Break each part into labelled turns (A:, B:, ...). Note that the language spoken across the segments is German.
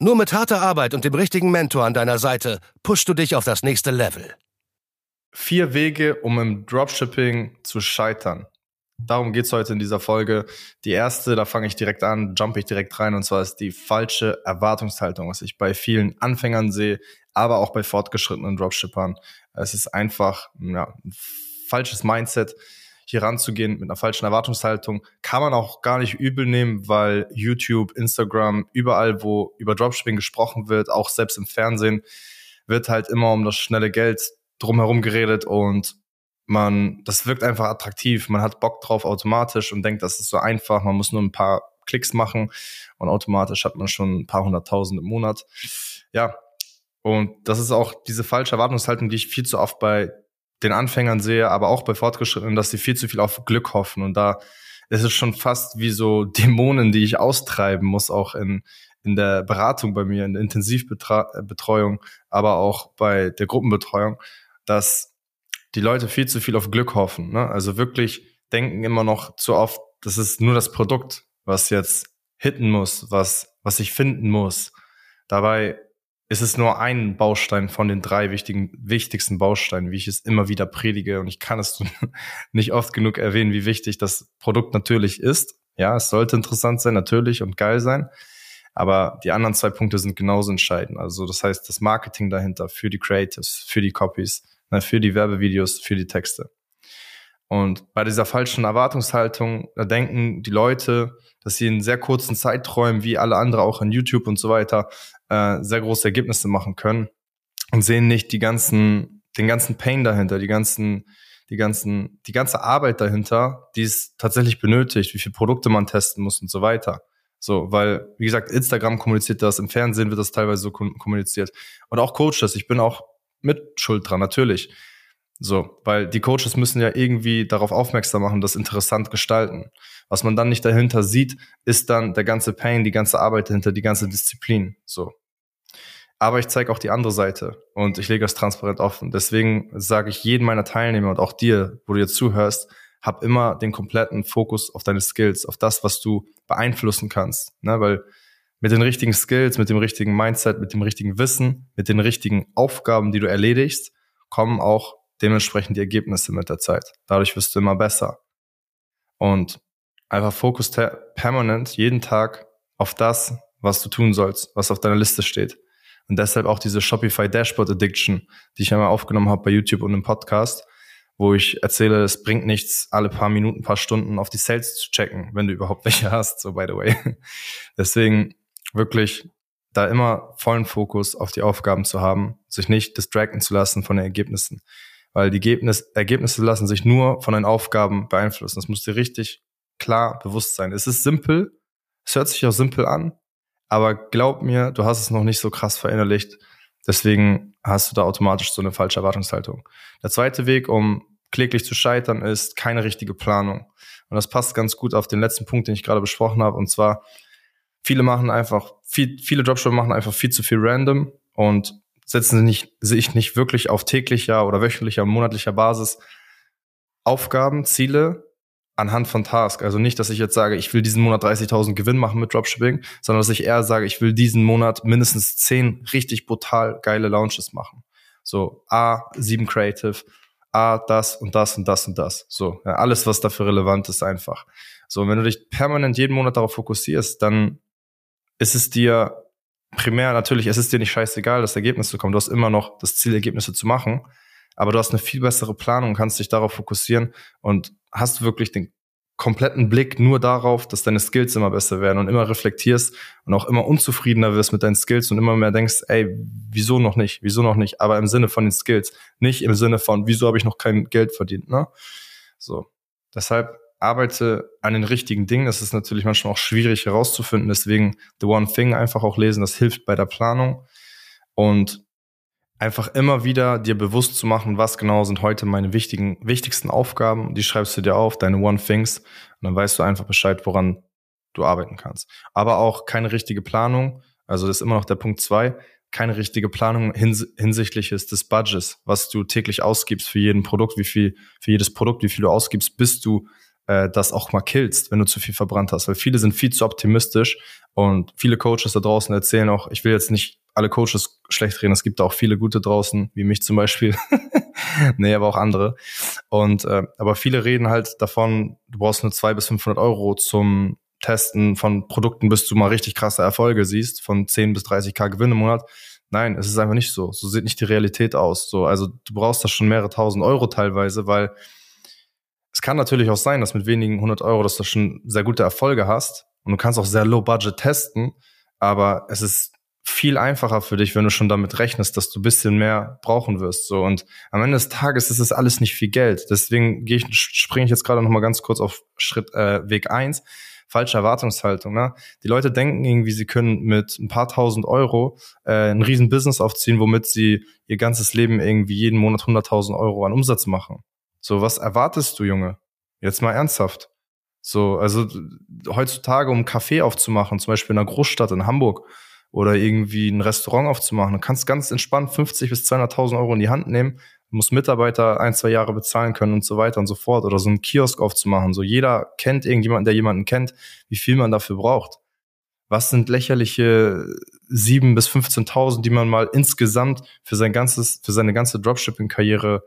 A: Nur mit harter Arbeit und dem richtigen Mentor an deiner Seite pushst du dich auf das nächste Level.
B: Vier Wege, um im Dropshipping zu scheitern. Darum geht's heute in dieser Folge. Die erste, da fange ich direkt an, jump ich direkt rein, und zwar ist die falsche Erwartungshaltung, was ich bei vielen Anfängern sehe, aber auch bei fortgeschrittenen Dropshippern. Es ist einfach ja, ein falsches Mindset hier ranzugehen mit einer falschen Erwartungshaltung, kann man auch gar nicht übel nehmen, weil YouTube, Instagram, überall, wo über Dropshipping gesprochen wird, auch selbst im Fernsehen, wird halt immer um das schnelle Geld drumherum geredet und man, das wirkt einfach attraktiv. Man hat Bock drauf automatisch und denkt, das ist so einfach. Man muss nur ein paar Klicks machen und automatisch hat man schon ein paar hunderttausend im Monat. Ja. Und das ist auch diese falsche Erwartungshaltung, die ich viel zu oft bei den Anfängern sehe, aber auch bei Fortgeschrittenen, dass sie viel zu viel auf Glück hoffen. Und da ist es schon fast wie so Dämonen, die ich austreiben muss, auch in, in der Beratung bei mir, in der Intensivbetreuung, aber auch bei der Gruppenbetreuung, dass die Leute viel zu viel auf Glück hoffen. Ne? Also wirklich denken immer noch zu oft, das ist nur das Produkt, was jetzt hitten muss, was, was ich finden muss. Dabei ist es nur ein Baustein von den drei wichtigen, wichtigsten Bausteinen, wie ich es immer wieder predige. Und ich kann es nicht oft genug erwähnen, wie wichtig das Produkt natürlich ist. Ja, es sollte interessant sein, natürlich und geil sein. Aber die anderen zwei Punkte sind genauso entscheidend. Also das heißt, das Marketing dahinter für die Creatives, für die Copies, ne, für die Werbevideos, für die Texte. Und bei dieser falschen Erwartungshaltung, da denken die Leute, dass sie in sehr kurzen Zeiträumen, wie alle andere auch in YouTube und so weiter, äh, sehr große Ergebnisse machen können und sehen nicht die ganzen, den ganzen Pain dahinter, die ganzen, die ganzen, die ganze Arbeit dahinter, die es tatsächlich benötigt, wie viele Produkte man testen muss und so weiter. So, weil, wie gesagt, Instagram kommuniziert das, im Fernsehen wird das teilweise so kommuniziert. Und auch Coaches, ich bin auch mit Schuld dran, natürlich. So, weil die Coaches müssen ja irgendwie darauf aufmerksam machen, das interessant gestalten. Was man dann nicht dahinter sieht, ist dann der ganze Pain, die ganze Arbeit dahinter, die ganze Disziplin. So. Aber ich zeige auch die andere Seite und ich lege das transparent offen. Deswegen sage ich jedem meiner Teilnehmer und auch dir, wo du jetzt zuhörst, hab immer den kompletten Fokus auf deine Skills, auf das, was du beeinflussen kannst. Ne? Weil mit den richtigen Skills, mit dem richtigen Mindset, mit dem richtigen Wissen, mit den richtigen Aufgaben, die du erledigst, kommen auch dementsprechend die Ergebnisse mit der Zeit. Dadurch wirst du immer besser. Und einfach Fokus permanent jeden Tag auf das, was du tun sollst, was auf deiner Liste steht. Und deshalb auch diese Shopify Dashboard Addiction, die ich einmal aufgenommen habe bei YouTube und im Podcast, wo ich erzähle, es bringt nichts, alle paar Minuten, paar Stunden auf die Sales zu checken, wenn du überhaupt welche hast, so by the way. Deswegen wirklich da immer vollen Fokus auf die Aufgaben zu haben, sich nicht distracten zu lassen von den Ergebnissen weil die Ergebnis, Ergebnisse lassen sich nur von den Aufgaben beeinflussen. Das muss dir richtig klar bewusst sein. Es ist simpel, es hört sich auch simpel an, aber glaub mir, du hast es noch nicht so krass verinnerlicht. Deswegen hast du da automatisch so eine falsche Erwartungshaltung. Der zweite Weg, um kläglich zu scheitern, ist keine richtige Planung. Und das passt ganz gut auf den letzten Punkt, den ich gerade besprochen habe. Und zwar, viele machen einfach, viel, viele Dropshipper machen einfach viel zu viel random und setzen sie nicht, sich nicht wirklich auf täglicher oder wöchentlicher, monatlicher Basis Aufgaben, Ziele anhand von Task. Also nicht, dass ich jetzt sage, ich will diesen Monat 30.000 Gewinn machen mit Dropshipping, sondern dass ich eher sage, ich will diesen Monat mindestens 10 richtig brutal geile Launches machen. So, A, 7 Creative, A, das und das und das und das. So, ja, alles, was dafür relevant ist, einfach. So, und wenn du dich permanent jeden Monat darauf fokussierst, dann ist es dir primär natürlich, es ist dir nicht scheißegal, das Ergebnis zu kommen. Du hast immer noch das Ziel, Ergebnisse zu machen, aber du hast eine viel bessere Planung, kannst dich darauf fokussieren und hast wirklich den kompletten Blick nur darauf, dass deine Skills immer besser werden und immer reflektierst und auch immer unzufriedener wirst mit deinen Skills und immer mehr denkst, ey, wieso noch nicht, wieso noch nicht, aber im Sinne von den Skills, nicht im Sinne von, wieso habe ich noch kein Geld verdient, ne? So. Deshalb arbeite an den richtigen Dingen. Das ist natürlich manchmal auch schwierig herauszufinden. Deswegen The One Thing einfach auch lesen. Das hilft bei der Planung. Und einfach immer wieder dir bewusst zu machen, was genau sind heute meine wichtigen, wichtigsten Aufgaben. Die schreibst du dir auf, deine One Things, und dann weißt du einfach Bescheid, woran du arbeiten kannst. Aber auch keine richtige Planung. Also das ist immer noch der Punkt zwei. Keine richtige Planung hins hinsichtlich des Budgets, was du täglich ausgibst für jeden Produkt, wie viel, für jedes Produkt, wie viel du ausgibst, bis du äh, das auch mal killst, wenn du zu viel verbrannt hast. Weil viele sind viel zu optimistisch und viele Coaches da draußen erzählen auch, ich will jetzt nicht alle Coaches schlecht reden, es gibt auch viele gute draußen, wie mich zum Beispiel. nee, aber auch andere. Und äh, aber viele reden halt davon, du brauchst nur zwei bis 500 Euro zum Testen von Produkten, bis du mal richtig krasse Erfolge siehst, von 10 bis 30k Gewinn im Monat. Nein, es ist einfach nicht so. So sieht nicht die Realität aus. So, also du brauchst da schon mehrere tausend Euro teilweise, weil es kann natürlich auch sein, dass mit wenigen hundert Euro, dass du schon sehr gute Erfolge hast und du kannst auch sehr low budget testen, aber es ist viel einfacher für dich, wenn du schon damit rechnest, dass du bisschen mehr brauchen wirst. So und am Ende des Tages ist es alles nicht viel Geld. Deswegen gehe ich, springe ich jetzt gerade noch mal ganz kurz auf Schritt äh, Weg eins falsche Erwartungshaltung. Ne? Die Leute denken irgendwie, sie können mit ein paar tausend Euro äh, ein riesen Business aufziehen, womit sie ihr ganzes Leben irgendwie jeden Monat 100.000 Euro an Umsatz machen. So, was erwartest du, Junge? Jetzt mal ernsthaft. So, also heutzutage, um einen Café aufzumachen, zum Beispiel in einer Großstadt in Hamburg oder irgendwie ein Restaurant aufzumachen, du kannst ganz entspannt 50 bis 200.000 Euro in die Hand nehmen, muss Mitarbeiter ein, zwei Jahre bezahlen können und so weiter und so fort oder so einen Kiosk aufzumachen. So jeder kennt irgendjemanden, der jemanden kennt, wie viel man dafür braucht. Was sind lächerliche sieben bis 15.000, die man mal insgesamt für sein ganzes, für seine ganze Dropshipping-Karriere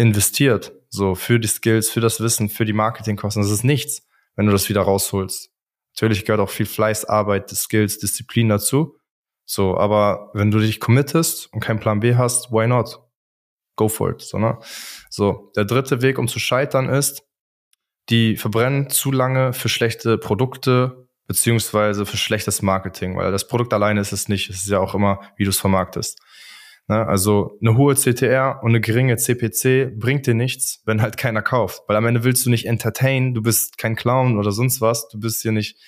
B: investiert, so für die Skills, für das Wissen, für die Marketingkosten. Das ist nichts, wenn du das wieder rausholst. Natürlich gehört auch viel Fleiß, Arbeit, Skills, Disziplin dazu. So, aber wenn du dich committest und keinen Plan B hast, why not? Go for it. So, ne? so, der dritte Weg, um zu scheitern, ist, die verbrennen zu lange für schlechte Produkte beziehungsweise für schlechtes Marketing, weil das Produkt alleine ist es nicht. Es ist ja auch immer, wie du es vermarktest. Ne? Also eine hohe CTR und eine geringe CPC bringt dir nichts, wenn halt keiner kauft. Weil am Ende willst du nicht entertain, du bist kein Clown oder sonst was, du bist hier nicht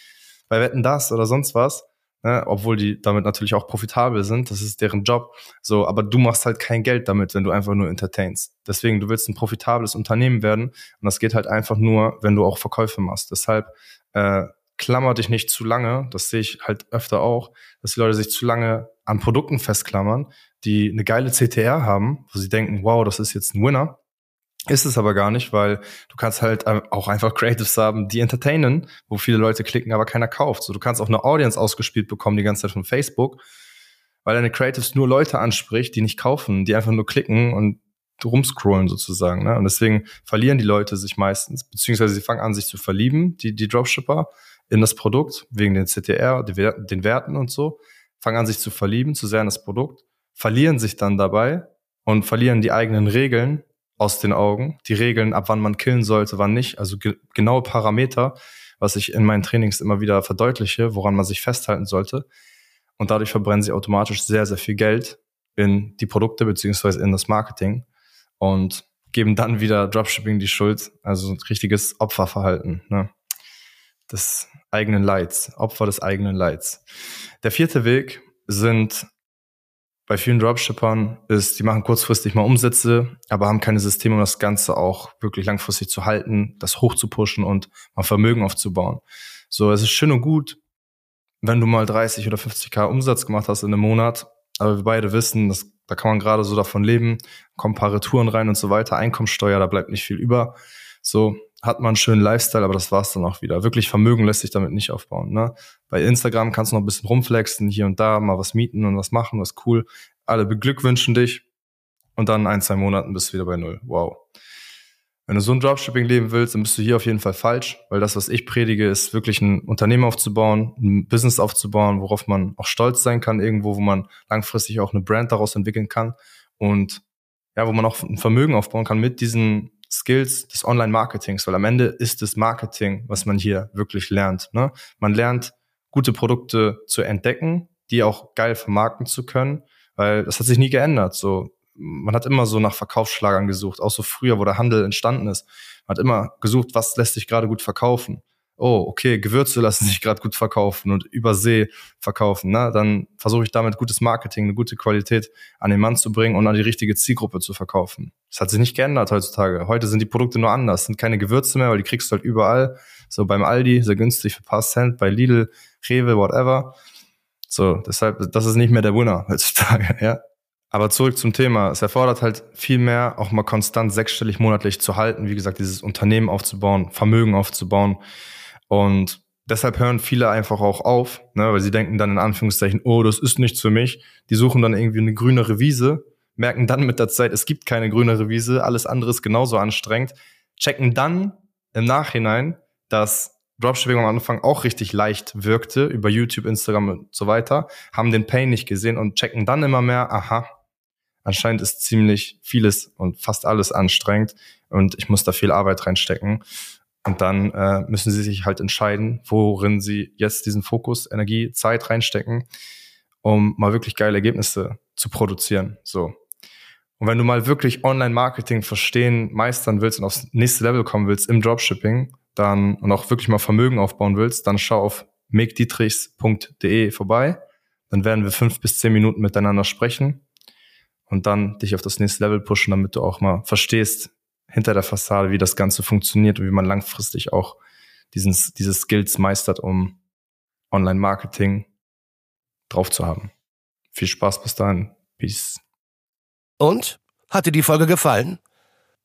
B: bei Wetten das oder sonst was. Ne? Obwohl die damit natürlich auch profitabel sind, das ist deren Job. So, aber du machst halt kein Geld damit, wenn du einfach nur entertainst. Deswegen, du willst ein profitables Unternehmen werden und das geht halt einfach nur, wenn du auch Verkäufe machst. Deshalb äh, klammer dich nicht zu lange, das sehe ich halt öfter auch, dass die Leute sich zu lange an Produkten festklammern, die eine geile CTR haben, wo sie denken, wow, das ist jetzt ein Winner. Ist es aber gar nicht, weil du kannst halt auch einfach Creatives haben, die entertainen, wo viele Leute klicken, aber keiner kauft. So, du kannst auch eine Audience ausgespielt bekommen die ganze Zeit von Facebook, weil deine Creatives nur Leute anspricht, die nicht kaufen, die einfach nur klicken und rumscrollen sozusagen. Ne? Und deswegen verlieren die Leute sich meistens, beziehungsweise sie fangen an, sich zu verlieben, die, die Dropshipper, in das Produkt, wegen den CTR, den Werten und so, fangen an, sich zu verlieben, zu sehr in das Produkt verlieren sich dann dabei und verlieren die eigenen Regeln aus den Augen. Die Regeln, ab wann man killen sollte, wann nicht. Also ge genaue Parameter, was ich in meinen Trainings immer wieder verdeutliche, woran man sich festhalten sollte. Und dadurch verbrennen sie automatisch sehr, sehr viel Geld in die Produkte beziehungsweise in das Marketing und geben dann wieder Dropshipping die Schuld. Also ein richtiges Opferverhalten ne? Des eigenen Leids, Opfer des eigenen Leids. Der vierte Weg sind bei vielen Dropshippern ist, die machen kurzfristig mal Umsätze, aber haben keine Systeme, um das Ganze auch wirklich langfristig zu halten, das hoch zu pushen und mal Vermögen aufzubauen. So, es ist schön und gut, wenn du mal 30 oder 50k Umsatz gemacht hast in einem Monat, aber wir beide wissen, dass, da kann man gerade so davon leben, kommen ein paar Retouren rein und so weiter, Einkommensteuer, da bleibt nicht viel über. So, hat man einen schönen Lifestyle, aber das war's dann auch wieder. Wirklich Vermögen lässt sich damit nicht aufbauen. Ne? Bei Instagram kannst du noch ein bisschen rumflexen, hier und da mal was mieten und was machen, was cool. Alle beglückwünschen dich und dann ein, zwei Monaten bist du wieder bei null. Wow. Wenn du so ein Dropshipping leben willst, dann bist du hier auf jeden Fall falsch, weil das, was ich predige, ist wirklich ein Unternehmen aufzubauen, ein Business aufzubauen, worauf man auch stolz sein kann, irgendwo, wo man langfristig auch eine Brand daraus entwickeln kann und ja, wo man auch ein Vermögen aufbauen kann mit diesen Skills des Online-Marketings, weil am Ende ist es Marketing, was man hier wirklich lernt. Ne? Man lernt, gute Produkte zu entdecken, die auch geil vermarkten zu können, weil das hat sich nie geändert. So, man hat immer so nach Verkaufsschlagern gesucht, auch so früher, wo der Handel entstanden ist. Man hat immer gesucht, was lässt sich gerade gut verkaufen. Oh, okay, Gewürze lassen sich gerade gut verkaufen und über See verkaufen, ne? dann versuche ich damit gutes Marketing, eine gute Qualität an den Mann zu bringen und an die richtige Zielgruppe zu verkaufen. Das hat sich nicht geändert heutzutage. Heute sind die Produkte nur anders, sind keine Gewürze mehr, weil die kriegst du halt überall. So beim Aldi, sehr günstig für paar Cent, bei Lidl, Rewe, whatever. So, deshalb, das ist nicht mehr der Winner heutzutage, ja. Aber zurück zum Thema. Es erfordert halt viel mehr, auch mal konstant sechsstellig monatlich zu halten. Wie gesagt, dieses Unternehmen aufzubauen, Vermögen aufzubauen. Und deshalb hören viele einfach auch auf, ne, weil sie denken dann in Anführungszeichen, oh, das ist nichts für mich. Die suchen dann irgendwie eine grünere Wiese, merken dann mit der Zeit, es gibt keine grünere Wiese, alles andere ist genauso anstrengend, checken dann im Nachhinein, dass Dropshipping am Anfang auch richtig leicht wirkte über YouTube, Instagram und so weiter, haben den Pain nicht gesehen und checken dann immer mehr, aha, anscheinend ist ziemlich vieles und fast alles anstrengend und ich muss da viel Arbeit reinstecken. Und dann äh, müssen sie sich halt entscheiden, worin sie jetzt diesen Fokus, Energie, Zeit reinstecken, um mal wirklich geile Ergebnisse zu produzieren. So. Und wenn du mal wirklich Online-Marketing verstehen, meistern willst und aufs nächste Level kommen willst im Dropshipping, dann und auch wirklich mal Vermögen aufbauen willst, dann schau auf megdietrichs.de vorbei. Dann werden wir fünf bis zehn Minuten miteinander sprechen und dann dich auf das nächste Level pushen, damit du auch mal verstehst, hinter der Fassade, wie das Ganze funktioniert und wie man langfristig auch diesen, diese Skills meistert, um Online-Marketing drauf zu haben. Viel Spaß bis dahin. Peace.
A: Und? Hat dir die Folge gefallen?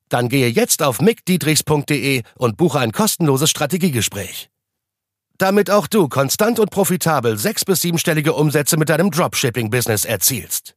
A: Dann gehe jetzt auf mickdietrichs.de und buche ein kostenloses Strategiegespräch. Damit auch du konstant und profitabel sechs- bis siebenstellige Umsätze mit deinem Dropshipping-Business erzielst.